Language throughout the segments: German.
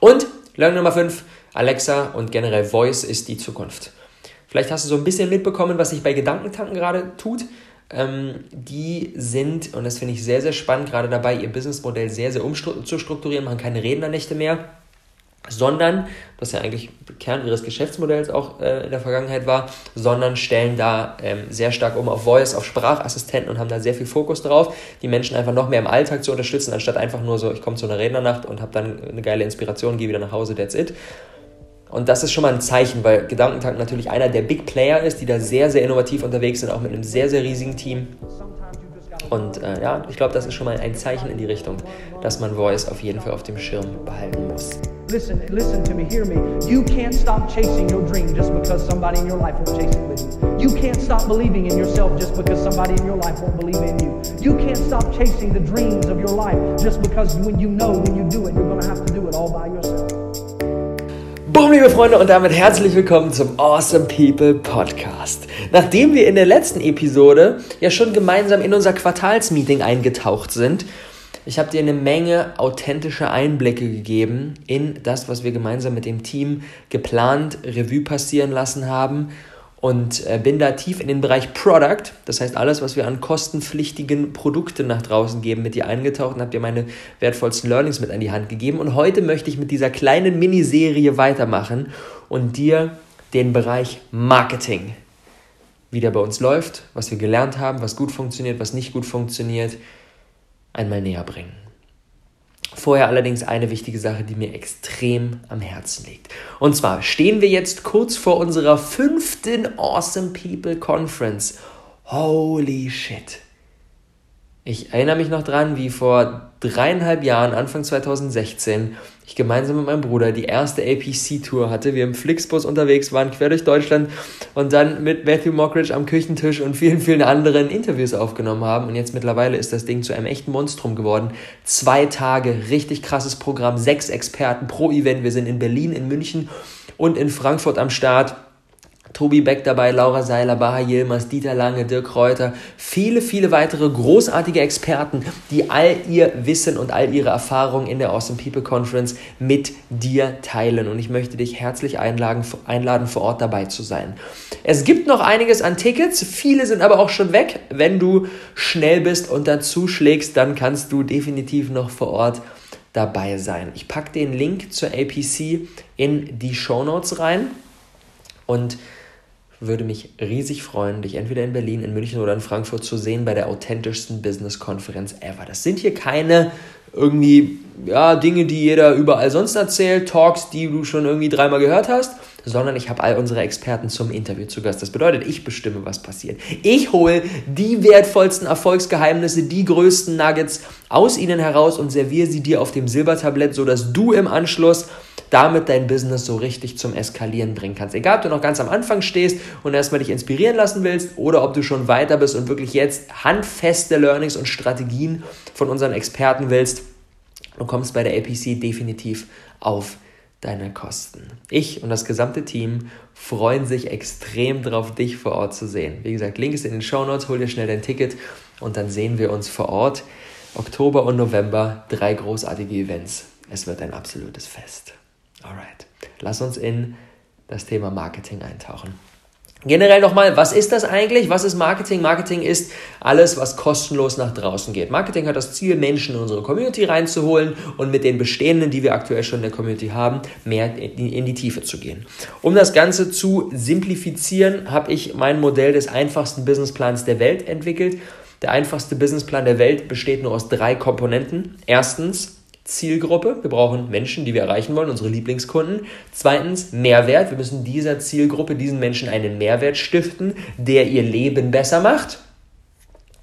Und Learning Nummer 5, Alexa und generell Voice ist die Zukunft. Vielleicht hast du so ein bisschen mitbekommen, was sich bei Gedankentanken gerade tut. Ähm, die sind, und das finde ich sehr, sehr spannend, gerade dabei, ihr Businessmodell sehr, sehr umzustrukturieren, machen keine Rednernächte mehr sondern, was ja eigentlich Kern ihres Geschäftsmodells auch äh, in der Vergangenheit war, sondern stellen da ähm, sehr stark um auf Voice, auf Sprachassistenten und haben da sehr viel Fokus drauf, die Menschen einfach noch mehr im Alltag zu unterstützen, anstatt einfach nur so, ich komme zu einer Rednernacht und habe dann eine geile Inspiration, gehe wieder nach Hause, that's it. Und das ist schon mal ein Zeichen, weil Gedankentank natürlich einer der Big Player ist, die da sehr, sehr innovativ unterwegs sind, auch mit einem sehr, sehr riesigen Team. Und äh, ja, ich glaube, das ist schon mal ein Zeichen in die Richtung, dass man Voice auf jeden Fall auf dem Schirm behalten muss. Listen, listen to me, hear me. You can't stop chasing your dream just because somebody in your life won't chase it with you. You can't stop believing in yourself just because somebody in your life won't believe in you. You can't stop chasing the dreams of your life just because when you know when you do it, you're going to have to do it all by yourself. Boom, liebe Freunde, und damit herzlich willkommen zum Awesome People Podcast. Nachdem wir in der letzten Episode ja schon gemeinsam in unser Quartalsmeeting eingetaucht sind, ich habe dir eine Menge authentische Einblicke gegeben in das, was wir gemeinsam mit dem Team geplant, Revue passieren lassen haben und äh, bin da tief in den Bereich Product, das heißt alles, was wir an kostenpflichtigen Produkten nach draußen geben, mit dir eingetaucht und habe dir meine wertvollsten Learnings mit an die Hand gegeben. Und heute möchte ich mit dieser kleinen Miniserie weitermachen und dir den Bereich Marketing, wie der bei uns läuft, was wir gelernt haben, was gut funktioniert, was nicht gut funktioniert, einmal näher bringen. Vorher allerdings eine wichtige Sache, die mir extrem am Herzen liegt. Und zwar stehen wir jetzt kurz vor unserer fünften Awesome People Conference. Holy shit. Ich erinnere mich noch dran, wie vor dreieinhalb Jahren, Anfang 2016, ich gemeinsam mit meinem Bruder die erste APC-Tour hatte. Wir im Flixbus unterwegs waren, quer durch Deutschland und dann mit Matthew Mockridge am Küchentisch und vielen, vielen anderen Interviews aufgenommen haben. Und jetzt mittlerweile ist das Ding zu einem echten Monstrum geworden. Zwei Tage, richtig krasses Programm, sechs Experten pro Event. Wir sind in Berlin, in München und in Frankfurt am Start. Tobi Beck dabei, Laura Seiler, Baha Yilmaz, Dieter Lange, Dirk Reuter, viele, viele weitere großartige Experten, die all ihr Wissen und all ihre Erfahrungen in der Awesome People Conference mit dir teilen. Und ich möchte dich herzlich einladen, einladen, vor Ort dabei zu sein. Es gibt noch einiges an Tickets, viele sind aber auch schon weg. Wenn du schnell bist und dazu schlägst, dann kannst du definitiv noch vor Ort dabei sein. Ich packe den Link zur APC in die Show Notes rein und würde mich riesig freuen, dich entweder in Berlin, in München oder in Frankfurt zu sehen bei der authentischsten Business-Konferenz ever. Das sind hier keine irgendwie ja, Dinge, die jeder überall sonst erzählt, Talks, die du schon irgendwie dreimal gehört hast, sondern ich habe all unsere Experten zum Interview zu Gast. Das bedeutet, ich bestimme, was passiert. Ich hole die wertvollsten Erfolgsgeheimnisse, die größten Nuggets aus ihnen heraus und serviere sie dir auf dem Silbertablett, sodass du im Anschluss damit dein Business so richtig zum Eskalieren bringen kannst. Egal, ob du noch ganz am Anfang stehst und erstmal dich inspirieren lassen willst oder ob du schon weiter bist und wirklich jetzt handfeste Learnings und Strategien von unseren Experten willst, du kommst bei der APC definitiv auf deine Kosten. Ich und das gesamte Team freuen sich extrem darauf, dich vor Ort zu sehen. Wie gesagt, Link ist in den Show Notes, hol dir schnell dein Ticket und dann sehen wir uns vor Ort. Oktober und November, drei großartige Events. Es wird ein absolutes Fest. Alright, lass uns in das Thema Marketing eintauchen. Generell nochmal, was ist das eigentlich? Was ist Marketing? Marketing ist alles, was kostenlos nach draußen geht. Marketing hat das Ziel, Menschen in unsere Community reinzuholen und mit den bestehenden, die wir aktuell schon in der Community haben, mehr in die Tiefe zu gehen. Um das Ganze zu simplifizieren, habe ich mein Modell des einfachsten Businessplans der Welt entwickelt. Der einfachste Businessplan der Welt besteht nur aus drei Komponenten. Erstens Zielgruppe. Wir brauchen Menschen, die wir erreichen wollen, unsere Lieblingskunden. Zweitens Mehrwert. Wir müssen dieser Zielgruppe, diesen Menschen einen Mehrwert stiften, der ihr Leben besser macht.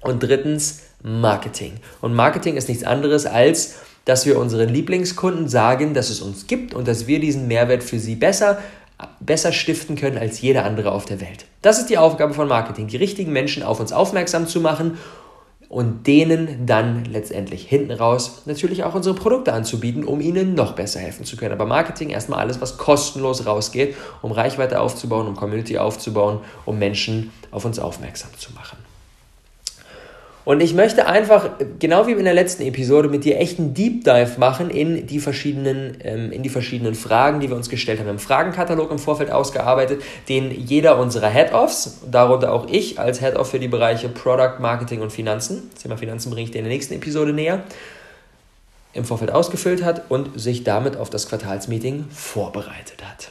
Und drittens Marketing. Und Marketing ist nichts anderes als, dass wir unseren Lieblingskunden sagen, dass es uns gibt und dass wir diesen Mehrwert für sie besser besser stiften können als jeder andere auf der Welt. Das ist die Aufgabe von Marketing, die richtigen Menschen auf uns aufmerksam zu machen und denen dann letztendlich hinten raus natürlich auch unsere Produkte anzubieten, um ihnen noch besser helfen zu können. Aber Marketing erstmal alles, was kostenlos rausgeht, um Reichweite aufzubauen, um Community aufzubauen, um Menschen auf uns aufmerksam zu machen. Und ich möchte einfach, genau wie in der letzten Episode, mit dir echt einen Deep Dive machen in die verschiedenen, ähm, in die verschiedenen Fragen, die wir uns gestellt haben. Wir haben einen Fragenkatalog im Vorfeld ausgearbeitet, den jeder unserer Head-Offs, darunter auch ich als Head-Off für die Bereiche Product, Marketing und Finanzen, das Thema Finanzen bringe ich dir in der nächsten Episode näher, im Vorfeld ausgefüllt hat und sich damit auf das Quartalsmeeting vorbereitet hat.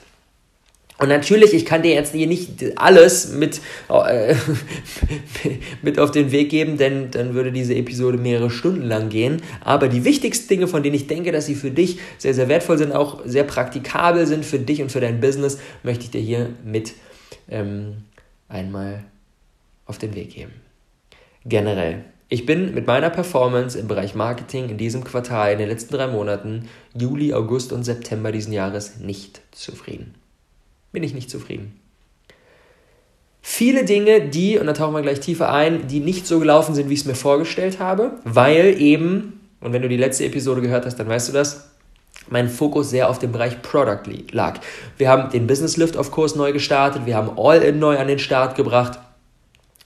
Und natürlich, ich kann dir jetzt hier nicht alles mit, äh, mit auf den Weg geben, denn dann würde diese Episode mehrere Stunden lang gehen. Aber die wichtigsten Dinge, von denen ich denke, dass sie für dich sehr, sehr wertvoll sind, auch sehr praktikabel sind für dich und für dein Business, möchte ich dir hier mit ähm, einmal auf den Weg geben. Generell. Ich bin mit meiner Performance im Bereich Marketing in diesem Quartal, in den letzten drei Monaten, Juli, August und September diesen Jahres nicht zufrieden bin ich nicht zufrieden. Viele Dinge, die, und da tauchen wir gleich tiefer ein, die nicht so gelaufen sind, wie ich es mir vorgestellt habe, weil eben, und wenn du die letzte Episode gehört hast, dann weißt du das, mein Fokus sehr auf dem Bereich Product lag. Wir haben den Business Lift auf Kurs neu gestartet, wir haben All-In neu an den Start gebracht,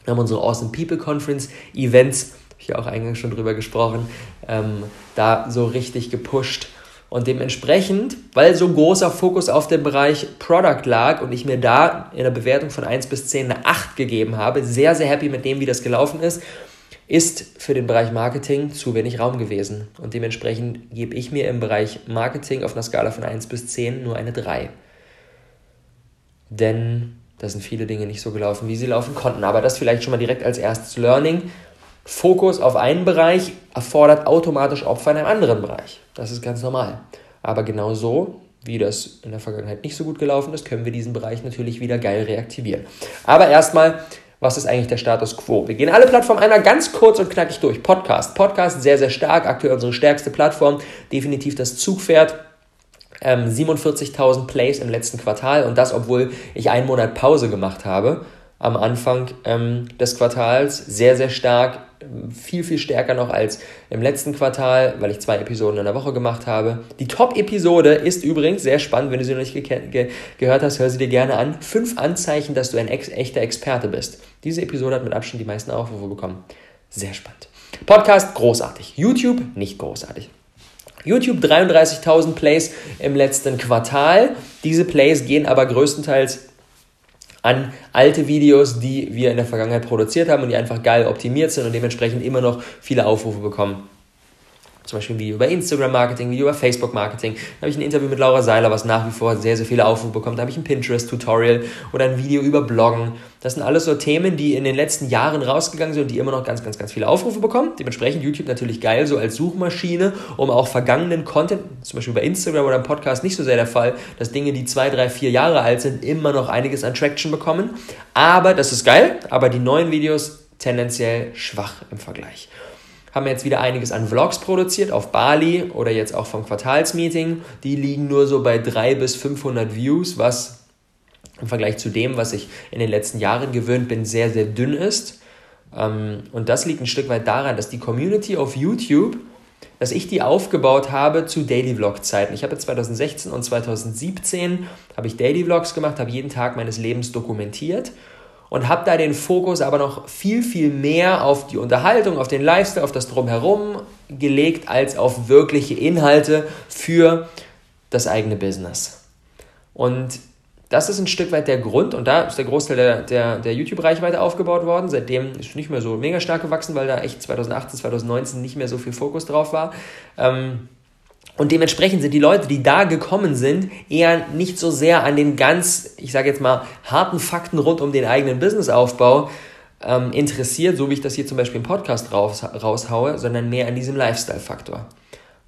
wir haben unsere Awesome People Conference Events, habe ich ja auch eingangs schon drüber gesprochen, ähm, da so richtig gepusht und dementsprechend, weil so großer Fokus auf dem Bereich Product lag und ich mir da in der Bewertung von 1 bis 10 eine 8 gegeben habe, sehr, sehr happy mit dem, wie das gelaufen ist, ist für den Bereich Marketing zu wenig Raum gewesen. Und dementsprechend gebe ich mir im Bereich Marketing auf einer Skala von 1 bis 10 nur eine 3. Denn da sind viele Dinge nicht so gelaufen, wie sie laufen konnten. Aber das vielleicht schon mal direkt als erstes Learning. Fokus auf einen Bereich erfordert automatisch Opfer in einem anderen Bereich. Das ist ganz normal. Aber genau so, wie das in der Vergangenheit nicht so gut gelaufen ist, können wir diesen Bereich natürlich wieder geil reaktivieren. Aber erstmal, was ist eigentlich der Status quo? Wir gehen alle Plattformen einmal ganz kurz und knackig durch. Podcast. Podcast sehr, sehr stark. Aktuell unsere stärkste Plattform. Definitiv das Zugpferd. Ähm, 47.000 Plays im letzten Quartal und das, obwohl ich einen Monat Pause gemacht habe am Anfang ähm, des Quartals. Sehr, sehr stark viel, viel stärker noch als im letzten Quartal, weil ich zwei Episoden in der Woche gemacht habe. Die Top-Episode ist übrigens sehr spannend, wenn du sie noch nicht ge ge gehört hast, hör sie dir gerne an. Fünf Anzeichen, dass du ein ex echter Experte bist. Diese Episode hat mit Abstand die meisten Aufrufe bekommen. Sehr spannend. Podcast großartig. YouTube nicht großartig. YouTube 33.000 Plays im letzten Quartal. Diese Plays gehen aber größtenteils an alte Videos, die wir in der Vergangenheit produziert haben und die einfach geil optimiert sind und dementsprechend immer noch viele Aufrufe bekommen zum Beispiel ein Video über Instagram-Marketing, Video über Facebook-Marketing. Da habe ich ein Interview mit Laura Seiler, was nach wie vor sehr, sehr viele Aufrufe bekommt. Da habe ich ein Pinterest-Tutorial oder ein Video über Bloggen. Das sind alles so Themen, die in den letzten Jahren rausgegangen sind und die immer noch ganz, ganz, ganz viele Aufrufe bekommen. Dementsprechend YouTube natürlich geil, so als Suchmaschine, um auch vergangenen Content, zum Beispiel bei Instagram oder im Podcast nicht so sehr der Fall, dass Dinge, die zwei, drei, vier Jahre alt sind, immer noch einiges an Traction bekommen. Aber das ist geil, aber die neuen Videos tendenziell schwach im Vergleich haben jetzt wieder einiges an Vlogs produziert auf Bali oder jetzt auch vom Quartalsmeeting. Die liegen nur so bei 300 bis 500 Views, was im Vergleich zu dem, was ich in den letzten Jahren gewöhnt bin, sehr, sehr dünn ist. Ähm, und das liegt ein Stück weit daran, dass die Community auf YouTube, dass ich die aufgebaut habe zu Daily Vlog Zeiten. Ich habe 2016 und 2017 habe ich Daily Vlogs gemacht, habe jeden Tag meines Lebens dokumentiert und habe da den Fokus aber noch viel, viel mehr auf die Unterhaltung, auf den Lifestyle, auf das Drumherum gelegt, als auf wirkliche Inhalte für das eigene Business. Und das ist ein Stück weit der Grund und da ist der Großteil der, der, der YouTube-Reichweite aufgebaut worden. Seitdem ist es nicht mehr so mega stark gewachsen, weil da echt 2018, 2019 nicht mehr so viel Fokus drauf war. Ähm, und dementsprechend sind die Leute, die da gekommen sind, eher nicht so sehr an den ganz, ich sage jetzt mal, harten Fakten rund um den eigenen Businessaufbau ähm, interessiert, so wie ich das hier zum Beispiel im Podcast raus, raushaue, sondern mehr an diesem Lifestyle-Faktor.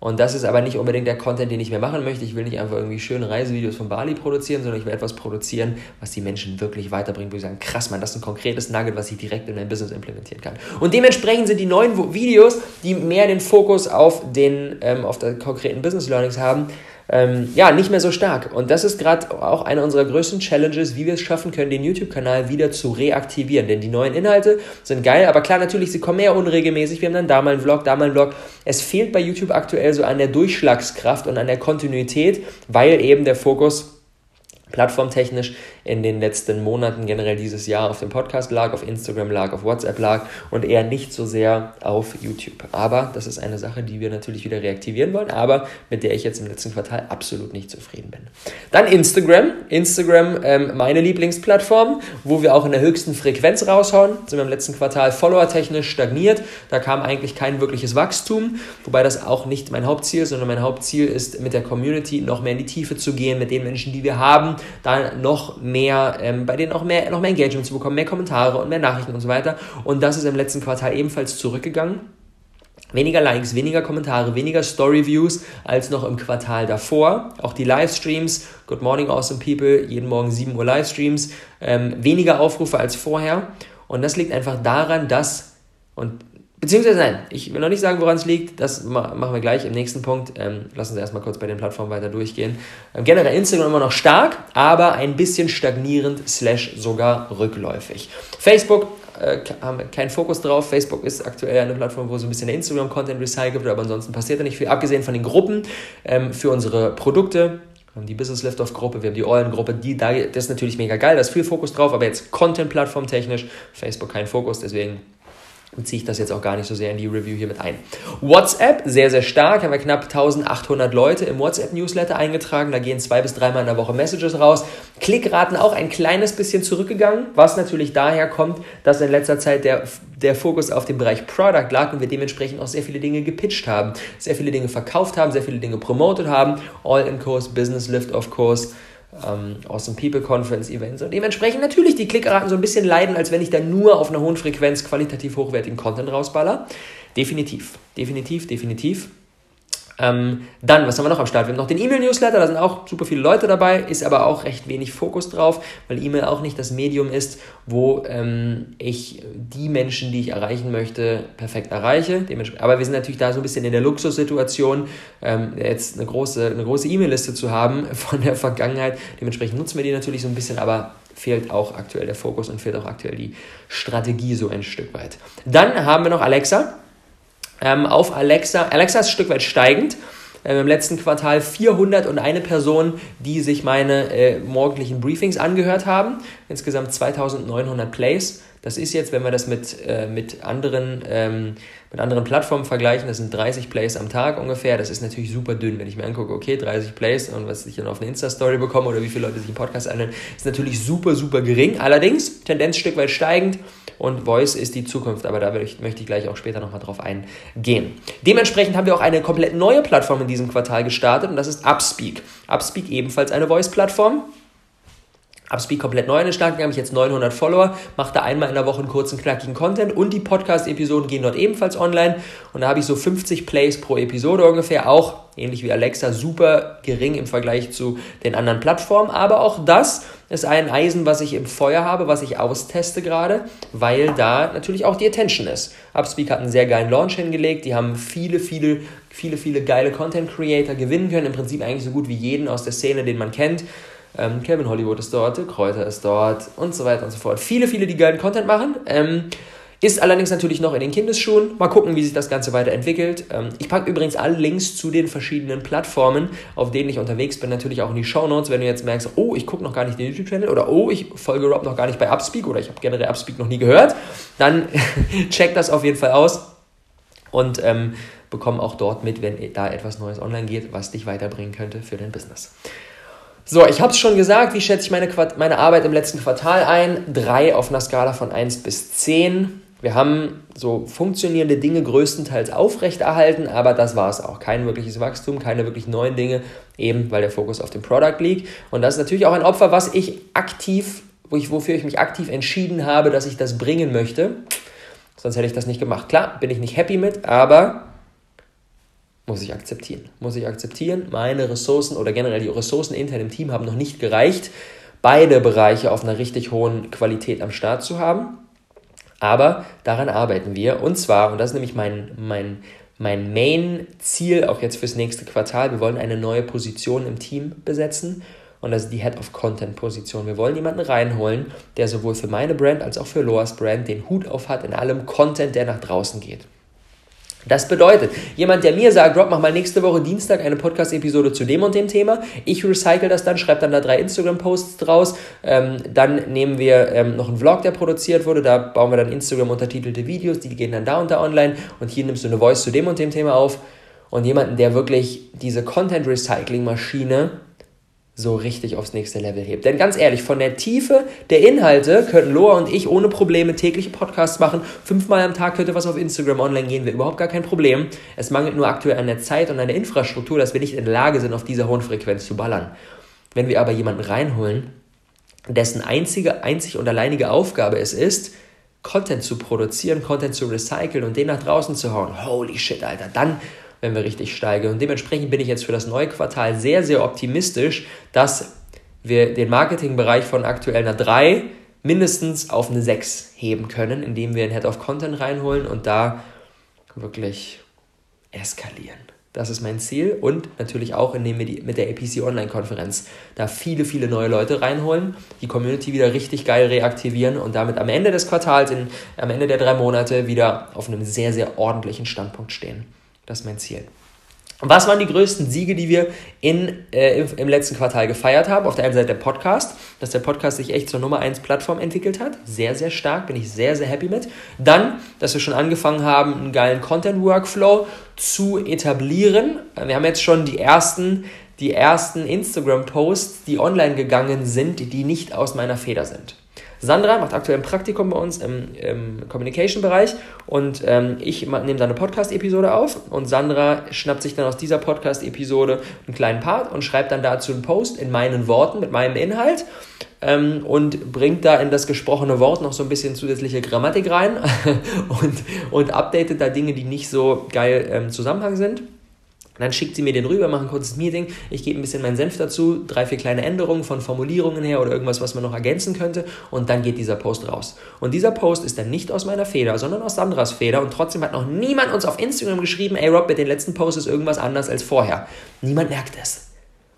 Und das ist aber nicht unbedingt der Content, den ich mehr machen möchte. Ich will nicht einfach irgendwie schöne Reisevideos von Bali produzieren, sondern ich will etwas produzieren, was die Menschen wirklich weiterbringt, wo sie sagen, krass, man, das ist ein konkretes Nugget, was ich direkt in mein Business implementieren kann. Und dementsprechend sind die neuen Videos, die mehr den Fokus auf den, ähm, auf der konkreten Business Learnings haben, ähm, ja, nicht mehr so stark. Und das ist gerade auch eine unserer größten Challenges, wie wir es schaffen können, den YouTube-Kanal wieder zu reaktivieren. Denn die neuen Inhalte sind geil, aber klar, natürlich, sie kommen mehr unregelmäßig. Wir haben dann da mal einen Vlog, da mal einen Vlog. Es fehlt bei YouTube aktuell so an der Durchschlagskraft und an der Kontinuität, weil eben der Fokus plattformtechnisch in den letzten Monaten generell dieses Jahr auf dem Podcast lag, auf Instagram lag, auf WhatsApp lag und eher nicht so sehr auf YouTube. Aber das ist eine Sache, die wir natürlich wieder reaktivieren wollen, aber mit der ich jetzt im letzten Quartal absolut nicht zufrieden bin. Dann Instagram. Instagram, ähm, meine Lieblingsplattform, wo wir auch in der höchsten Frequenz raushauen. Sind wir im letzten Quartal followertechnisch stagniert. Da kam eigentlich kein wirkliches Wachstum, wobei das auch nicht mein Hauptziel ist, sondern mein Hauptziel ist, mit der Community noch mehr in die Tiefe zu gehen, mit den Menschen, die wir haben, da noch mehr, ähm, bei denen auch mehr, noch mehr Engagement zu bekommen, mehr Kommentare und mehr Nachrichten und so weiter. Und das ist im letzten Quartal ebenfalls zurückgegangen. Weniger Likes, weniger Kommentare, weniger Story-Views als noch im Quartal davor. Auch die Livestreams, Good Morning Awesome People, jeden Morgen 7 Uhr Livestreams, ähm, weniger Aufrufe als vorher. Und das liegt einfach daran, dass, und Beziehungsweise nein, ich will noch nicht sagen, woran es liegt. Das machen wir gleich im nächsten Punkt. Ähm, lassen Sie erstmal kurz bei den Plattformen weiter durchgehen. Ähm, generell Instagram immer noch stark, aber ein bisschen stagnierend, slash sogar rückläufig. Facebook äh, haben wir keinen Fokus drauf. Facebook ist aktuell eine Plattform, wo so ein bisschen der Instagram-Content recycelt wird, aber ansonsten passiert da nicht viel. Abgesehen von den Gruppen ähm, für unsere Produkte, wir haben die Business Liftoff Gruppe, wir haben die Eulen Gruppe, die, da, das ist natürlich mega geil, da ist viel Fokus drauf, aber jetzt Content-Plattform technisch, Facebook kein Fokus, deswegen ziehe ich das jetzt auch gar nicht so sehr in die Review hier mit ein. WhatsApp, sehr, sehr stark, haben wir knapp 1800 Leute im WhatsApp-Newsletter eingetragen, da gehen zwei bis dreimal in der Woche Messages raus. Klickraten auch ein kleines bisschen zurückgegangen, was natürlich daher kommt, dass in letzter Zeit der, der Fokus auf dem Bereich Product lag und wir dementsprechend auch sehr viele Dinge gepitcht haben, sehr viele Dinge verkauft haben, sehr viele Dinge promotet haben, All-in-Kurs, Business Lift-Off-Kurs, ähm, Awesome People Conference Events und dementsprechend natürlich die Klickraten so ein bisschen leiden, als wenn ich da nur auf einer hohen Frequenz qualitativ hochwertigen Content rausballer. Definitiv, definitiv, definitiv. Ähm, dann, was haben wir noch am Start? Wir haben noch den E-Mail-Newsletter, da sind auch super viele Leute dabei, ist aber auch recht wenig Fokus drauf, weil E-Mail auch nicht das Medium ist, wo ähm, ich die Menschen, die ich erreichen möchte, perfekt erreiche. Aber wir sind natürlich da so ein bisschen in der Luxussituation, ähm, jetzt eine große eine große E-Mail-Liste zu haben von der Vergangenheit. Dementsprechend nutzen wir die natürlich so ein bisschen, aber fehlt auch aktuell der Fokus und fehlt auch aktuell die Strategie so ein Stück weit. Dann haben wir noch Alexa ähm, auf Alexa. Alexa ist ein Stück weit steigend. Ähm, Im letzten Quartal 401 Personen, die sich meine äh, morgendlichen Briefings angehört haben. Insgesamt 2900 Plays. Das ist jetzt, wenn wir das mit, äh, mit, anderen, ähm, mit anderen Plattformen vergleichen, das sind 30 Plays am Tag ungefähr. Das ist natürlich super dünn, wenn ich mir angucke, okay, 30 Plays und was ich dann auf eine Insta-Story bekomme oder wie viele Leute sich einen Podcast anhören, ist natürlich super, super gering. Allerdings, Tendenz Stück weit steigend und Voice ist die Zukunft, aber da möchte ich gleich auch später nochmal drauf eingehen. Dementsprechend haben wir auch eine komplett neue Plattform in diesem Quartal gestartet und das ist Upspeak. Upspeak ebenfalls eine Voice-Plattform. Upspeak komplett neu in den Start gegangen, ich jetzt 900 Follower, mache da einmal in der Woche einen kurzen, knackigen Content. Und die Podcast-Episoden gehen dort ebenfalls online. Und da habe ich so 50 Plays pro Episode ungefähr, auch ähnlich wie Alexa, super gering im Vergleich zu den anderen Plattformen, aber auch das ist ein Eisen, was ich im Feuer habe, was ich austeste gerade, weil da natürlich auch die Attention ist. Upspeak hat einen sehr geilen Launch hingelegt, die haben viele, viele, viele, viele geile Content Creator gewinnen können, im Prinzip eigentlich so gut wie jeden aus der Szene, den man kennt. Ähm, Kevin Hollywood ist dort, Kräuter ist dort und so weiter und so fort. Viele, viele, die geilen Content machen. Ähm, ist allerdings natürlich noch in den Kindesschuhen. Mal gucken, wie sich das Ganze weiterentwickelt. Ähm, ich packe übrigens alle Links zu den verschiedenen Plattformen, auf denen ich unterwegs bin, natürlich auch in die Show Notes. Wenn du jetzt merkst, oh, ich gucke noch gar nicht den YouTube-Channel oder oh, ich folge Rob noch gar nicht bei Upspeak oder ich habe generell Upspeak noch nie gehört, dann check das auf jeden Fall aus und ähm, bekomm auch dort mit, wenn da etwas Neues online geht, was dich weiterbringen könnte für dein Business. So, ich habe es schon gesagt, wie schätze ich meine, meine Arbeit im letzten Quartal ein? Drei auf einer Skala von 1 bis 10. Wir haben so funktionierende Dinge größtenteils aufrechterhalten, aber das war es auch. Kein wirkliches Wachstum, keine wirklich neuen Dinge, eben weil der Fokus auf dem Product liegt. Und das ist natürlich auch ein Opfer, was ich aktiv, wo ich, wofür ich mich aktiv entschieden habe, dass ich das bringen möchte. Sonst hätte ich das nicht gemacht. Klar, bin ich nicht happy mit, aber muss ich akzeptieren. Muss ich akzeptieren. Meine Ressourcen oder generell die Ressourcen intern im Team haben noch nicht gereicht, beide Bereiche auf einer richtig hohen Qualität am Start zu haben. Aber daran arbeiten wir. Und zwar, und das ist nämlich mein, mein, mein Main-Ziel auch jetzt fürs nächste Quartal, wir wollen eine neue Position im Team besetzen. Und das ist die Head of Content Position. Wir wollen jemanden reinholen, der sowohl für meine Brand als auch für Loas Brand den Hut auf hat in allem Content, der nach draußen geht. Das bedeutet, jemand, der mir sagt, Rob, mach mal nächste Woche Dienstag eine Podcast-Episode zu dem und dem Thema, ich recycle das dann, schreibe dann da drei Instagram-Posts draus, ähm, dann nehmen wir ähm, noch einen Vlog, der produziert wurde, da bauen wir dann Instagram-untertitelte Videos, die gehen dann da und da online. Und hier nimmst du eine Voice zu dem und dem Thema auf. Und jemanden, der wirklich diese Content-Recycling-Maschine so richtig aufs nächste Level hebt. Denn ganz ehrlich, von der Tiefe der Inhalte könnten Loa und ich ohne Probleme tägliche Podcasts machen. Fünfmal am Tag könnte was auf Instagram online gehen, wäre überhaupt gar kein Problem. Es mangelt nur aktuell an der Zeit und an der Infrastruktur, dass wir nicht in der Lage sind, auf dieser hohen Frequenz zu ballern. Wenn wir aber jemanden reinholen, dessen einzige, einzig und alleinige Aufgabe es ist, Content zu produzieren, Content zu recyceln und den nach draußen zu hauen. Holy shit, Alter. Dann wenn wir richtig steigern. Und dementsprechend bin ich jetzt für das neue Quartal sehr, sehr optimistisch, dass wir den Marketingbereich von aktuell einer 3 mindestens auf eine 6 heben können, indem wir einen Head of Content reinholen und da wirklich eskalieren. Das ist mein Ziel und natürlich auch, indem wir die, mit der APC Online-Konferenz da viele, viele neue Leute reinholen, die Community wieder richtig geil reaktivieren und damit am Ende des Quartals, in, am Ende der drei Monate wieder auf einem sehr, sehr ordentlichen Standpunkt stehen. Das ist mein Ziel. Was waren die größten Siege, die wir in, äh, im, im, letzten Quartal gefeiert haben? Auf der einen Seite der Podcast, dass der Podcast sich echt zur Nummer 1 Plattform entwickelt hat. Sehr, sehr stark, bin ich sehr, sehr happy mit. Dann, dass wir schon angefangen haben, einen geilen Content-Workflow zu etablieren. Wir haben jetzt schon die ersten, die ersten Instagram-Posts, die online gegangen sind, die nicht aus meiner Feder sind. Sandra macht aktuell ein Praktikum bei uns im, im Communication-Bereich und ähm, ich nehme da eine Podcast-Episode auf und Sandra schnappt sich dann aus dieser Podcast-Episode einen kleinen Part und schreibt dann dazu einen Post in meinen Worten, mit meinem Inhalt ähm, und bringt da in das gesprochene Wort noch so ein bisschen zusätzliche Grammatik rein und, und updatet da Dinge, die nicht so geil im ähm, Zusammenhang sind. Dann schickt sie mir den rüber, machen ein kurzes Meeting. Ich gebe ein bisschen meinen Senf dazu, drei, vier kleine Änderungen von Formulierungen her oder irgendwas, was man noch ergänzen könnte. Und dann geht dieser Post raus. Und dieser Post ist dann nicht aus meiner Feder, sondern aus Sandras Feder. Und trotzdem hat noch niemand uns auf Instagram geschrieben, ey Rob, mit den letzten Post ist irgendwas anders als vorher. Niemand merkt es.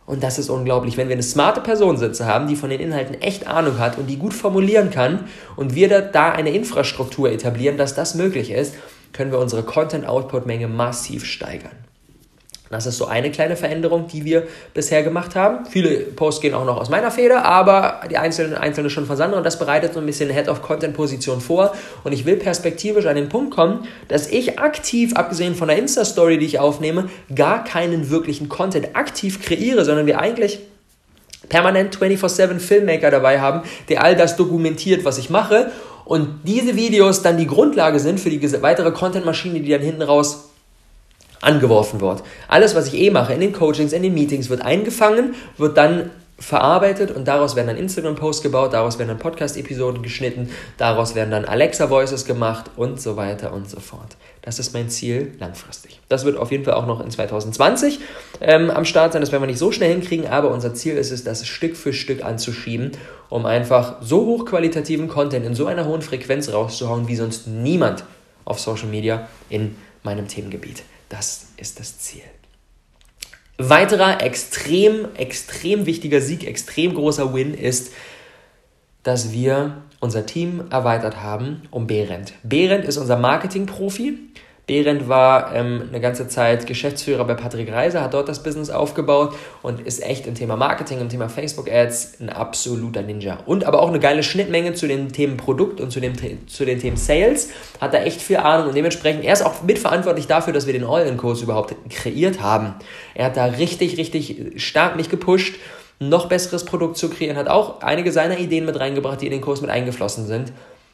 Und das ist unglaublich, wenn wir eine smarte Person sitzen haben, die von den Inhalten echt Ahnung hat und die gut formulieren kann und wir da eine Infrastruktur etablieren, dass das möglich ist, können wir unsere Content-Output-Menge massiv steigern. Das ist so eine kleine Veränderung, die wir bisher gemacht haben. Viele Posts gehen auch noch aus meiner Feder, aber die einzelnen, einzelne schon von Sandra und das bereitet so ein bisschen eine Head-of-Content-Position vor. Und ich will perspektivisch an den Punkt kommen, dass ich aktiv, abgesehen von der Insta-Story, die ich aufnehme, gar keinen wirklichen Content aktiv kreiere, sondern wir eigentlich permanent 24-7 Filmmaker dabei haben, der all das dokumentiert, was ich mache. Und diese Videos dann die Grundlage sind für die weitere Content-Maschine, die dann hinten raus angeworfen wird. Alles, was ich eh mache, in den Coachings, in den Meetings, wird eingefangen, wird dann verarbeitet und daraus werden dann Instagram-Posts gebaut, daraus werden dann Podcast-Episoden geschnitten, daraus werden dann Alexa-Voices gemacht und so weiter und so fort. Das ist mein Ziel langfristig. Das wird auf jeden Fall auch noch in 2020 ähm, am Start sein. Das werden wir nicht so schnell hinkriegen, aber unser Ziel ist es, das Stück für Stück anzuschieben, um einfach so hochqualitativen Content in so einer hohen Frequenz rauszuhauen, wie sonst niemand auf Social Media in meinem Themengebiet. Das ist das Ziel. Weiterer extrem, extrem wichtiger Sieg, extrem großer Win ist, dass wir unser Team erweitert haben um Behrendt. Behrendt ist unser Marketing-Profi. Behrendt war ähm, eine ganze Zeit Geschäftsführer bei Patrick Reiser, hat dort das Business aufgebaut und ist echt im Thema Marketing, im Thema Facebook-Ads ein absoluter Ninja. Und aber auch eine geile Schnittmenge zu den Themen Produkt und zu, dem, zu den Themen Sales. Hat da echt viel Ahnung und dementsprechend, er ist auch mitverantwortlich dafür, dass wir den All-In-Kurs überhaupt kreiert haben. Er hat da richtig, richtig stark mich gepusht, noch besseres Produkt zu kreieren, hat auch einige seiner Ideen mit reingebracht, die in den Kurs mit eingeflossen sind.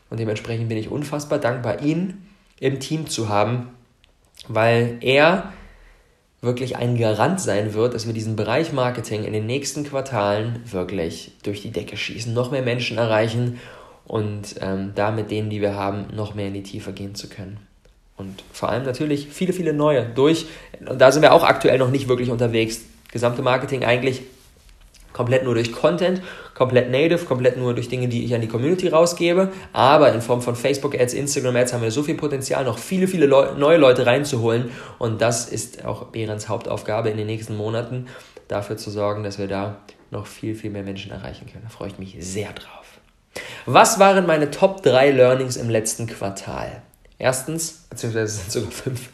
Und dementsprechend bin ich unfassbar dankbar, ihn im Team zu haben, weil er wirklich ein Garant sein wird, dass wir diesen Bereich Marketing in den nächsten Quartalen wirklich durch die Decke schießen, noch mehr Menschen erreichen und ähm, da mit denen, die wir haben, noch mehr in die Tiefe gehen zu können. Und vor allem natürlich viele, viele neue durch. Und da sind wir auch aktuell noch nicht wirklich unterwegs. Gesamte Marketing eigentlich komplett nur durch Content, komplett native, komplett nur durch Dinge, die ich an die Community rausgebe. Aber in Form von Facebook-Ads, Instagram-Ads haben wir so viel Potenzial, noch viele, viele Leu neue Leute reinzuholen. Und das ist auch Behrens Hauptaufgabe in den nächsten Monaten, dafür zu sorgen, dass wir da noch viel, viel mehr Menschen erreichen können. Da freue ich mich sehr drauf. Was waren meine Top 3 Learnings im letzten Quartal? Erstens, beziehungsweise es sind sogar fünf.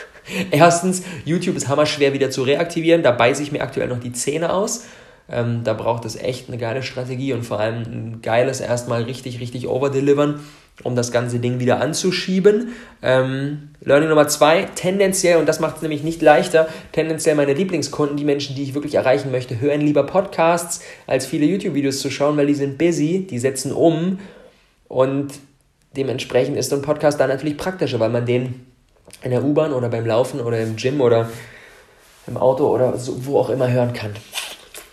Erstens, YouTube ist hammerschwer wieder zu reaktivieren. Da beiße ich mir aktuell noch die Zähne aus. Ähm, da braucht es echt eine geile Strategie und vor allem ein geiles erstmal richtig, richtig overdelivern, um das ganze Ding wieder anzuschieben. Ähm, Learning Nummer zwei, tendenziell, und das macht es nämlich nicht leichter, tendenziell meine Lieblingskunden, die Menschen, die ich wirklich erreichen möchte, hören lieber Podcasts, als viele YouTube-Videos zu schauen, weil die sind busy, die setzen um und dementsprechend ist so ein Podcast dann natürlich praktischer, weil man den in der U-Bahn oder beim Laufen oder im Gym oder im Auto oder so, wo auch immer hören kann.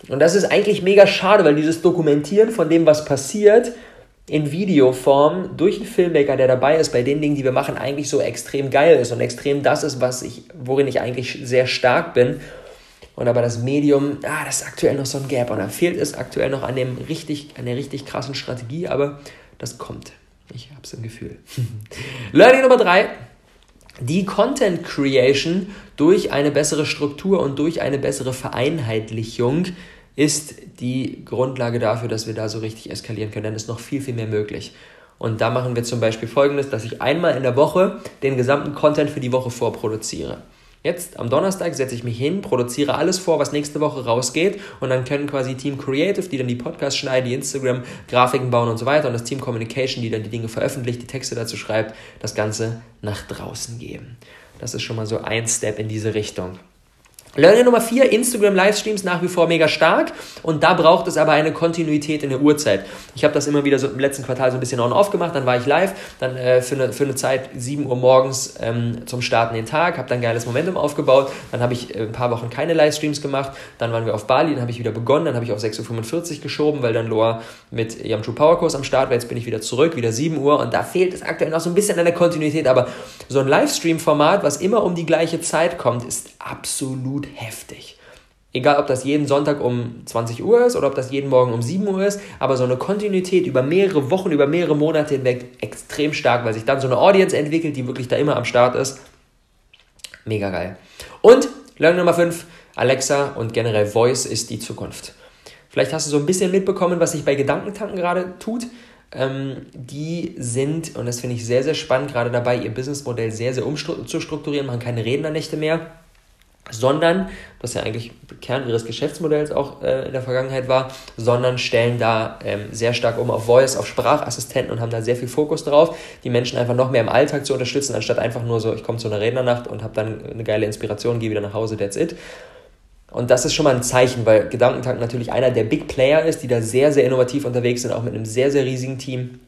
Und das ist eigentlich mega schade, weil dieses Dokumentieren von dem, was passiert, in Videoform durch einen Filmmaker, der dabei ist, bei den Dingen, die wir machen, eigentlich so extrem geil ist und extrem das ist, was ich, worin ich eigentlich sehr stark bin. Und aber das Medium, ah, das ist aktuell noch so ein Gap. Und da fehlt es aktuell noch an, dem richtig, an der richtig krassen Strategie, aber das kommt. Ich habe es im Gefühl. Learning Nummer drei. Die Content Creation durch eine bessere Struktur und durch eine bessere Vereinheitlichung ist die Grundlage dafür, dass wir da so richtig eskalieren können. Denn es ist noch viel, viel mehr möglich. Und da machen wir zum Beispiel folgendes, dass ich einmal in der Woche den gesamten Content für die Woche vorproduziere. Jetzt am Donnerstag setze ich mich hin, produziere alles vor, was nächste Woche rausgeht und dann können quasi Team Creative, die dann die Podcasts schneiden, die Instagram, Grafiken bauen und so weiter und das Team Communication, die dann die Dinge veröffentlicht, die Texte dazu schreibt, das Ganze nach draußen geben. Das ist schon mal so ein Step in diese Richtung. Learning Nummer 4, Instagram Livestreams nach wie vor mega stark. Und da braucht es aber eine Kontinuität in der Uhrzeit. Ich habe das immer wieder so im letzten Quartal so ein bisschen on-off gemacht, dann war ich live, dann äh, für, eine, für eine Zeit 7 Uhr morgens ähm, zum Starten den Tag, habe dann geiles Momentum aufgebaut, dann habe ich äh, ein paar Wochen keine Livestreams gemacht, dann waren wir auf Bali, dann habe ich wieder begonnen, dann habe ich auf 6.45 Uhr geschoben, weil dann Loa mit ihrem True Power Kurs am Start war, jetzt bin ich wieder zurück, wieder 7 Uhr. Und da fehlt es aktuell noch so ein bisschen an der Kontinuität, aber so ein Livestream-Format, was immer um die gleiche Zeit kommt, ist absolut absolut heftig. Egal, ob das jeden Sonntag um 20 Uhr ist oder ob das jeden Morgen um 7 Uhr ist, aber so eine Kontinuität über mehrere Wochen, über mehrere Monate hinweg extrem stark, weil sich dann so eine Audience entwickelt, die wirklich da immer am Start ist. Mega geil. Und Learning Nummer 5, Alexa und generell Voice ist die Zukunft. Vielleicht hast du so ein bisschen mitbekommen, was sich bei Gedankentanken gerade tut. Ähm, die sind, und das finde ich sehr, sehr spannend, gerade dabei, ihr Businessmodell sehr, sehr umzustrukturieren, machen keine Rednernächte mehr sondern, was ja eigentlich Kern ihres Geschäftsmodells auch äh, in der Vergangenheit war, sondern stellen da ähm, sehr stark um auf Voice, auf Sprachassistenten und haben da sehr viel Fokus drauf, die Menschen einfach noch mehr im Alltag zu unterstützen, anstatt einfach nur so, ich komme zu einer Rednernacht und habe dann eine geile Inspiration, gehe wieder nach Hause, that's it. Und das ist schon mal ein Zeichen, weil Gedankentank natürlich einer der Big Player ist, die da sehr, sehr innovativ unterwegs sind, auch mit einem sehr, sehr riesigen Team.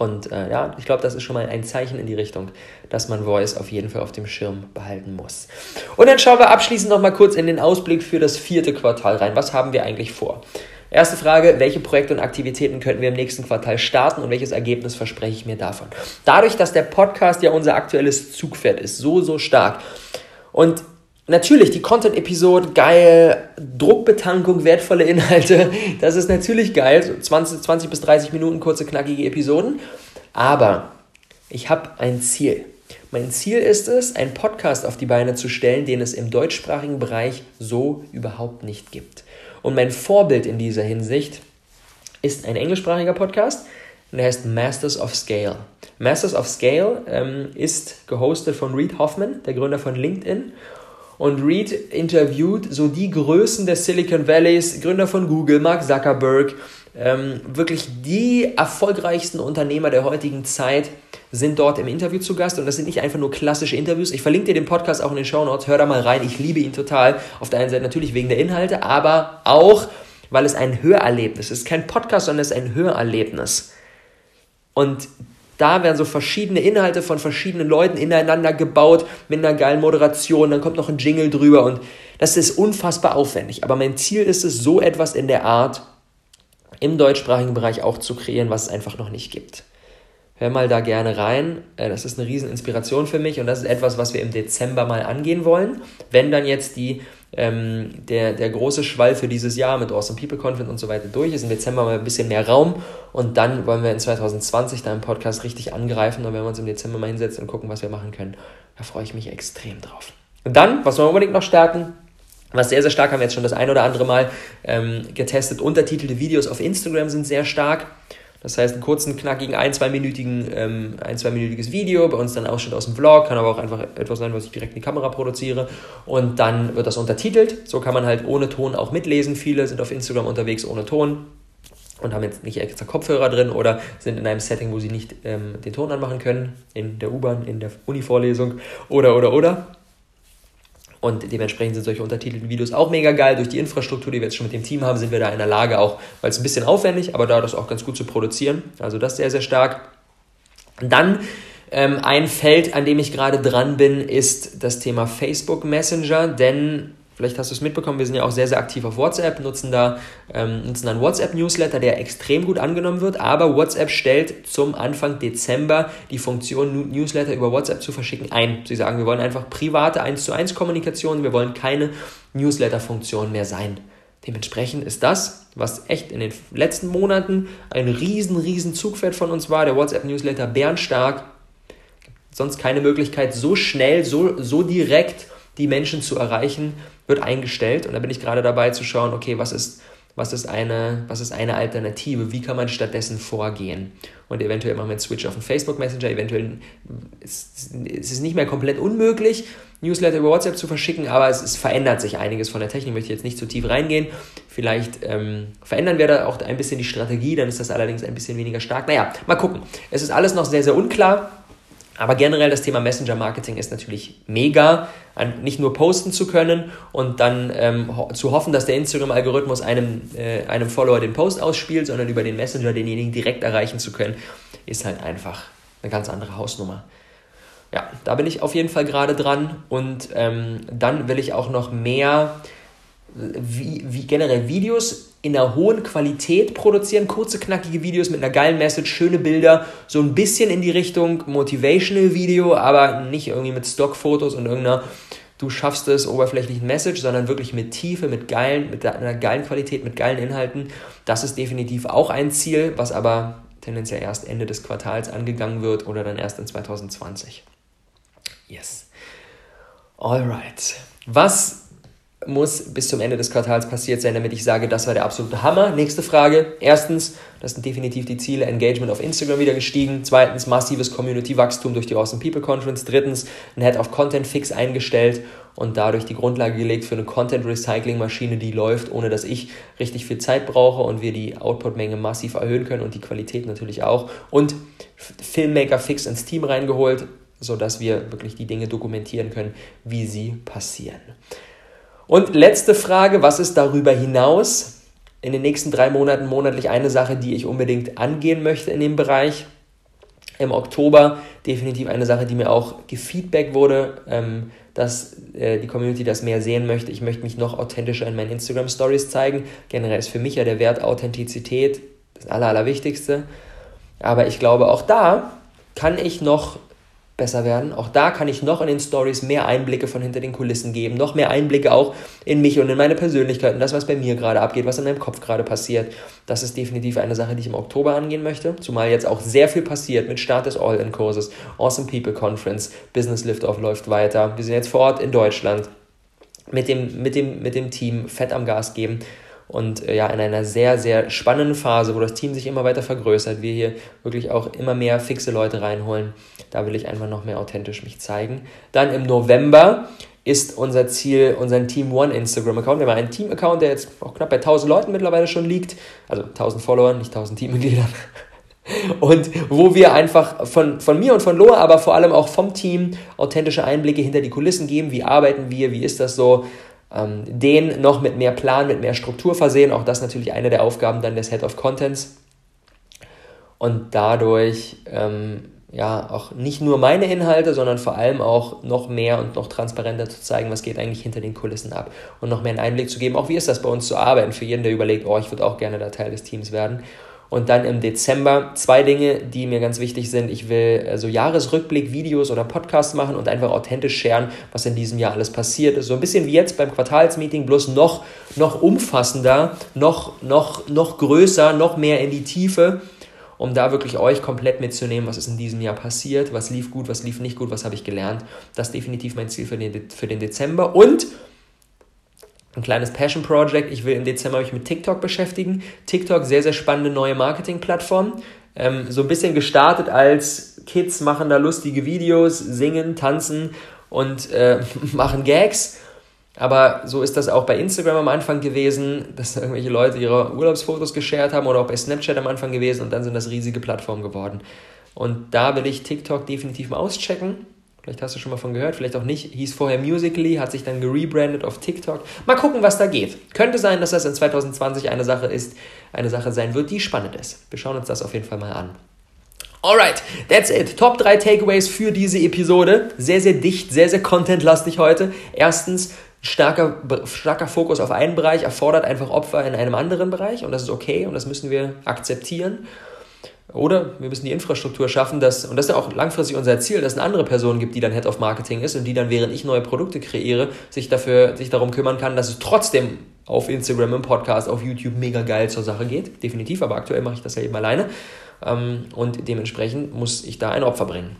Und äh, ja, ich glaube, das ist schon mal ein Zeichen in die Richtung, dass man Voice auf jeden Fall auf dem Schirm behalten muss. Und dann schauen wir abschließend noch mal kurz in den Ausblick für das vierte Quartal rein. Was haben wir eigentlich vor? Erste Frage, welche Projekte und Aktivitäten könnten wir im nächsten Quartal starten und welches Ergebnis verspreche ich mir davon? Dadurch, dass der Podcast ja unser aktuelles Zugpferd ist, so, so stark. Und Natürlich, die Content-Episode, geil, Druckbetankung, wertvolle Inhalte, das ist natürlich geil, so 20, 20 bis 30 Minuten kurze, knackige Episoden. Aber ich habe ein Ziel. Mein Ziel ist es, einen Podcast auf die Beine zu stellen, den es im deutschsprachigen Bereich so überhaupt nicht gibt. Und mein Vorbild in dieser Hinsicht ist ein englischsprachiger Podcast, der heißt Masters of Scale. Masters of Scale ähm, ist gehostet von Reed Hoffman, der Gründer von LinkedIn. Und Reed interviewt so die Größen des Silicon Valleys, Gründer von Google, Mark Zuckerberg, ähm, wirklich die erfolgreichsten Unternehmer der heutigen Zeit sind dort im Interview zu Gast und das sind nicht einfach nur klassische Interviews. Ich verlinke dir den Podcast auch in den Show Notes, hör da mal rein, ich liebe ihn total. Auf der einen Seite natürlich wegen der Inhalte, aber auch, weil es ein Hörerlebnis ist. Kein Podcast, sondern es ist ein Hörerlebnis. Und da werden so verschiedene Inhalte von verschiedenen Leuten ineinander gebaut mit einer geilen Moderation, dann kommt noch ein Jingle drüber und das ist unfassbar aufwendig. Aber mein Ziel ist es, so etwas in der Art im deutschsprachigen Bereich auch zu kreieren, was es einfach noch nicht gibt. Hör mal da gerne rein. Äh, das ist eine riesen Inspiration für mich und das ist etwas, was wir im Dezember mal angehen wollen. Wenn dann jetzt die ähm, der, der große Schwall für dieses Jahr mit Awesome People Conference und so weiter durch ist. Im Dezember mal ein bisschen mehr Raum und dann wollen wir in 2020 da im Podcast richtig angreifen und wenn wir uns im Dezember mal hinsetzen und gucken, was wir machen können, da freue ich mich extrem drauf. Und dann, was wir unbedingt noch stärken? Was sehr, sehr stark haben wir jetzt schon das ein oder andere Mal ähm, getestet. Untertitelte Videos auf Instagram sind sehr stark. Das heißt, einen kurzen, knackigen, ein-, zweiminütigen, ähm, ein-, zweiminütiges Video, bei uns dann Ausschnitt aus dem Vlog, kann aber auch einfach etwas sein, was ich direkt in die Kamera produziere. Und dann wird das untertitelt. So kann man halt ohne Ton auch mitlesen. Viele sind auf Instagram unterwegs ohne Ton und haben jetzt nicht extra Kopfhörer drin oder sind in einem Setting, wo sie nicht ähm, den Ton anmachen können, in der U-Bahn, in der Uni-Vorlesung oder, oder, oder. Und dementsprechend sind solche untertitelten Videos auch mega geil. Durch die Infrastruktur, die wir jetzt schon mit dem Team haben, sind wir da in der Lage auch, weil es ein bisschen aufwendig, aber da das auch ganz gut zu produzieren. Also das sehr, sehr stark. Dann ähm, ein Feld, an dem ich gerade dran bin, ist das Thema Facebook Messenger, denn Vielleicht hast du es mitbekommen, wir sind ja auch sehr, sehr aktiv auf WhatsApp, nutzen da, ähm, nutzen einen WhatsApp-Newsletter, der extrem gut angenommen wird, aber WhatsApp stellt zum Anfang Dezember die Funktion, Newsletter über WhatsApp zu verschicken, ein. Sie sagen, wir wollen einfach private 1 zu 1 Kommunikation, wir wollen keine Newsletter-Funktion mehr sein. Dementsprechend ist das, was echt in den letzten Monaten ein riesen, riesen Zugpferd von uns war, der WhatsApp-Newsletter bärenstark. Sonst keine Möglichkeit, so schnell, so, so direkt die Menschen zu erreichen, wird eingestellt. Und da bin ich gerade dabei zu schauen, okay, was ist, was ist, eine, was ist eine Alternative? Wie kann man stattdessen vorgehen? Und eventuell machen wir einen Switch auf den Facebook Messenger. Eventuell ist es nicht mehr komplett unmöglich, Newsletter über WhatsApp zu verschicken, aber es, es verändert sich einiges von der Technik. Ich möchte jetzt nicht zu tief reingehen. Vielleicht ähm, verändern wir da auch ein bisschen die Strategie, dann ist das allerdings ein bisschen weniger stark. Naja, mal gucken. Es ist alles noch sehr, sehr unklar. Aber generell das Thema Messenger-Marketing ist natürlich mega, nicht nur posten zu können und dann ähm, ho zu hoffen, dass der Instagram-Algorithmus einem, äh, einem Follower den Post ausspielt, sondern über den Messenger denjenigen direkt erreichen zu können, ist halt einfach eine ganz andere Hausnummer. Ja, da bin ich auf jeden Fall gerade dran und ähm, dann will ich auch noch mehr wie, wie generell Videos in einer hohen Qualität produzieren, kurze, knackige Videos mit einer geilen Message, schöne Bilder, so ein bisschen in die Richtung Motivational Video, aber nicht irgendwie mit Stockfotos und irgendeiner du schaffst es oberflächlichen Message, sondern wirklich mit Tiefe, mit geilen, mit einer geilen Qualität, mit geilen Inhalten. Das ist definitiv auch ein Ziel, was aber tendenziell erst Ende des Quartals angegangen wird oder dann erst in 2020. Yes. Alright. Was muss bis zum Ende des Quartals passiert sein, damit ich sage, das war der absolute Hammer. Nächste Frage. Erstens, das sind definitiv die Ziele, Engagement auf Instagram wieder gestiegen. Zweitens, massives Community-Wachstum durch die Awesome People Conference. Drittens, ein Head of Content Fix eingestellt und dadurch die Grundlage gelegt für eine Content-Recycling-Maschine, die läuft, ohne dass ich richtig viel Zeit brauche und wir die Output-Menge massiv erhöhen können und die Qualität natürlich auch. Und Filmmaker Fix ins Team reingeholt, sodass wir wirklich die Dinge dokumentieren können, wie sie passieren. Und letzte Frage, was ist darüber hinaus in den nächsten drei Monaten monatlich eine Sache, die ich unbedingt angehen möchte in dem Bereich? Im Oktober definitiv eine Sache, die mir auch gefeedback wurde, ähm, dass äh, die Community das mehr sehen möchte. Ich möchte mich noch authentischer in meinen Instagram Stories zeigen. Generell ist für mich ja der Wert Authentizität das Aller, Allerwichtigste. Aber ich glaube, auch da kann ich noch besser werden. Auch da kann ich noch in den Stories mehr Einblicke von hinter den Kulissen geben, noch mehr Einblicke auch in mich und in meine Persönlichkeit und das, was bei mir gerade abgeht, was in meinem Kopf gerade passiert. Das ist definitiv eine Sache, die ich im Oktober angehen möchte, zumal jetzt auch sehr viel passiert mit Start des All-In-Kurses, Awesome People Conference, Business Liftoff läuft weiter. Wir sind jetzt vor Ort in Deutschland mit dem, mit dem, mit dem Team fett am Gas geben und äh, ja, in einer sehr, sehr spannenden Phase, wo das Team sich immer weiter vergrößert, wir hier wirklich auch immer mehr fixe Leute reinholen. Da will ich einfach noch mehr authentisch mich zeigen. Dann im November ist unser Ziel, unseren Team One Instagram-Account. Wir haben einen Team-Account, der jetzt auch knapp bei 1000 Leuten mittlerweile schon liegt. Also 1000 Followern, nicht 1000 Teammitgliedern. Und wo wir einfach von, von mir und von Loa, aber vor allem auch vom Team authentische Einblicke hinter die Kulissen geben. Wie arbeiten wir? Wie ist das so? Ähm, den noch mit mehr Plan, mit mehr Struktur versehen. Auch das natürlich eine der Aufgaben dann des Head of Contents. Und dadurch ähm, ja auch nicht nur meine Inhalte, sondern vor allem auch noch mehr und noch transparenter zu zeigen, was geht eigentlich hinter den Kulissen ab und noch mehr einen Einblick zu geben, auch wie ist das bei uns zu arbeiten, für jeden, der überlegt, oh, ich würde auch gerne da Teil des Teams werden. Und dann im Dezember zwei Dinge, die mir ganz wichtig sind. Ich will so also Jahresrückblick-Videos oder Podcasts machen und einfach authentisch scheren, was in diesem Jahr alles passiert ist. So ein bisschen wie jetzt beim Quartalsmeeting, bloß noch, noch umfassender, noch, noch, noch größer, noch mehr in die Tiefe, um da wirklich euch komplett mitzunehmen, was ist in diesem Jahr passiert, was lief gut, was lief nicht gut, was habe ich gelernt. Das ist definitiv mein Ziel für den, für den Dezember. Und ein kleines Passion Project. Ich will im Dezember mich mit TikTok beschäftigen. TikTok, sehr, sehr spannende neue Marketingplattform. Ähm, so ein bisschen gestartet als Kids machen da lustige Videos, singen, tanzen und äh, machen Gags. Aber so ist das auch bei Instagram am Anfang gewesen, dass irgendwelche Leute ihre Urlaubsfotos geshared haben oder auch bei Snapchat am Anfang gewesen und dann sind das riesige Plattformen geworden. Und da will ich TikTok definitiv mal auschecken. Vielleicht hast du schon mal von gehört, vielleicht auch nicht. Hieß vorher Musically, hat sich dann gerebrandet auf TikTok. Mal gucken, was da geht. Könnte sein, dass das in 2020 eine Sache ist, eine Sache sein wird, die spannend ist. Wir schauen uns das auf jeden Fall mal an. Alright, that's it. Top 3 Takeaways für diese Episode. Sehr, sehr dicht, sehr, sehr contentlastig heute. Erstens, starker, starker Fokus auf einen Bereich erfordert einfach Opfer in einem anderen Bereich und das ist okay und das müssen wir akzeptieren. Oder wir müssen die Infrastruktur schaffen, dass, und das ist ja auch langfristig unser Ziel, dass es eine andere Person gibt, die dann Head of Marketing ist und die dann, während ich neue Produkte kreiere, sich dafür, sich darum kümmern kann, dass es trotzdem auf Instagram, im Podcast, auf YouTube mega geil zur Sache geht. Definitiv, aber aktuell mache ich das ja eben alleine. Ähm, und dementsprechend muss ich da ein Opfer bringen.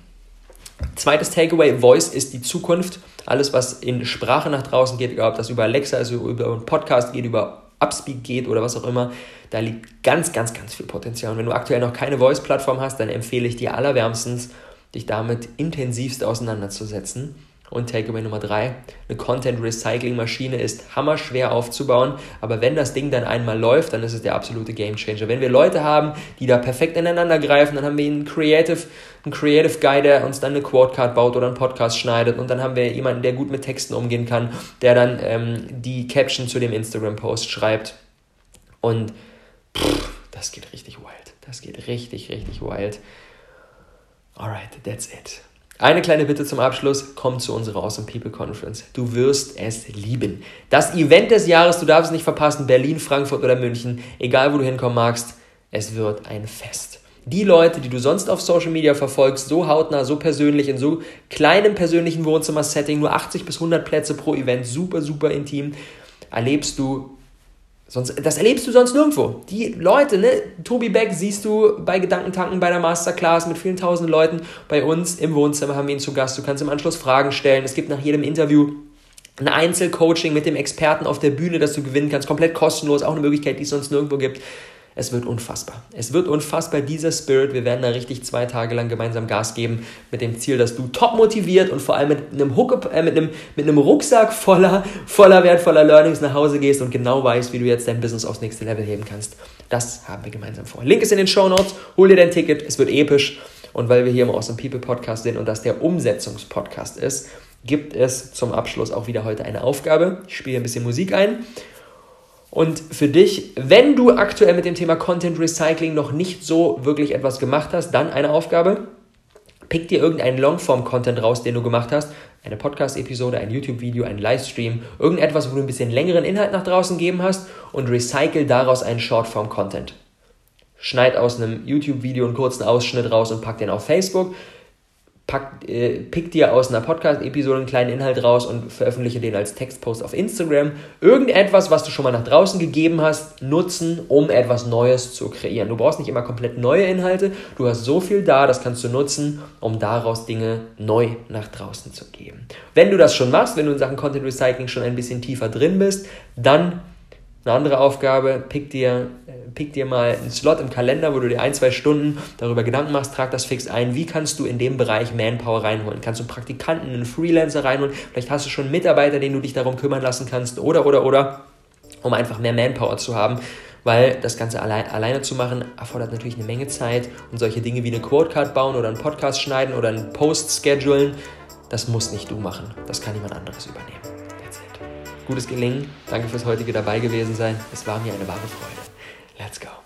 Zweites Takeaway, Voice ist die Zukunft. Alles, was in Sprache nach draußen geht, ob das über Alexa, also über einen Podcast geht, über Upspeak geht oder was auch immer, da liegt ganz, ganz, ganz viel Potenzial. Und wenn du aktuell noch keine Voice-Plattform hast, dann empfehle ich dir allerwärmstens, dich damit intensivst auseinanderzusetzen. Und Takeaway Nummer drei, eine Content Recycling Maschine ist hammerschwer aufzubauen, aber wenn das Ding dann einmal läuft, dann ist es der absolute Game Changer. Wenn wir Leute haben, die da perfekt ineinander greifen, dann haben wir einen Creative, einen Creative Guy, der uns dann eine Quote Card baut oder einen Podcast schneidet und dann haben wir jemanden, der gut mit Texten umgehen kann, der dann ähm, die Caption zu dem Instagram Post schreibt und pff, das geht richtig wild. Das geht richtig, richtig wild. Alright, that's it. Eine kleine Bitte zum Abschluss, komm zu unserer Awesome People Conference. Du wirst es lieben. Das Event des Jahres, du darfst es nicht verpassen, Berlin, Frankfurt oder München, egal wo du hinkommen magst, es wird ein Fest. Die Leute, die du sonst auf Social Media verfolgst, so hautnah, so persönlich, in so kleinem persönlichen Wohnzimmer-Setting, nur 80 bis 100 Plätze pro Event, super, super intim, erlebst du Sonst, das erlebst du sonst nirgendwo. Die Leute, ne? Tobi Beck siehst du bei Gedankentanken bei der Masterclass mit vielen tausend Leuten. Bei uns im Wohnzimmer haben wir ihn zu Gast. Du kannst im Anschluss Fragen stellen. Es gibt nach jedem Interview ein Einzelcoaching mit dem Experten auf der Bühne, das du gewinnen kannst. Komplett kostenlos. Auch eine Möglichkeit, die es sonst nirgendwo gibt. Es wird unfassbar. Es wird unfassbar, dieser Spirit. Wir werden da richtig zwei Tage lang gemeinsam Gas geben mit dem Ziel, dass du top motiviert und vor allem mit einem, Hook, äh, mit einem, mit einem Rucksack voller, voller wertvoller Learnings nach Hause gehst und genau weißt, wie du jetzt dein Business aufs nächste Level heben kannst. Das haben wir gemeinsam vor. Link ist in den Show Notes. Hol dir dein Ticket. Es wird episch. Und weil wir hier im Awesome People Podcast sind und das der Umsetzungspodcast ist, gibt es zum Abschluss auch wieder heute eine Aufgabe. Ich spiele ein bisschen Musik ein. Und für dich, wenn du aktuell mit dem Thema Content Recycling noch nicht so wirklich etwas gemacht hast, dann eine Aufgabe. Pick dir irgendeinen Longform-Content raus, den du gemacht hast. Eine Podcast-Episode, ein YouTube-Video, ein Livestream, irgendetwas, wo du ein bisschen längeren Inhalt nach draußen gegeben hast und recycle daraus einen Shortform-Content. Schneid aus einem YouTube-Video einen kurzen Ausschnitt raus und pack den auf Facebook pack, äh, pick dir aus einer Podcast-Episode einen kleinen Inhalt raus und veröffentliche den als Textpost auf Instagram. Irgendetwas, was du schon mal nach draußen gegeben hast, nutzen, um etwas Neues zu kreieren. Du brauchst nicht immer komplett neue Inhalte. Du hast so viel da, das kannst du nutzen, um daraus Dinge neu nach draußen zu geben. Wenn du das schon machst, wenn du in Sachen Content Recycling schon ein bisschen tiefer drin bist, dann eine andere Aufgabe, pick dir, äh, pick dir mal einen Slot im Kalender, wo du dir ein, zwei Stunden darüber Gedanken machst, trag das fix ein. Wie kannst du in dem Bereich Manpower reinholen? Kannst du einen Praktikanten, einen Freelancer reinholen? Vielleicht hast du schon einen Mitarbeiter, den du dich darum kümmern lassen kannst oder, oder, oder, um einfach mehr Manpower zu haben. Weil das Ganze allein, alleine zu machen, erfordert natürlich eine Menge Zeit und solche Dinge wie eine Quote-Card bauen oder einen Podcast schneiden oder einen Post schedulen, das muss nicht du machen. Das kann jemand anderes übernehmen gutes Gelingen. Danke fürs heutige dabei gewesen sein. Es war mir eine wahre Freude. Let's go.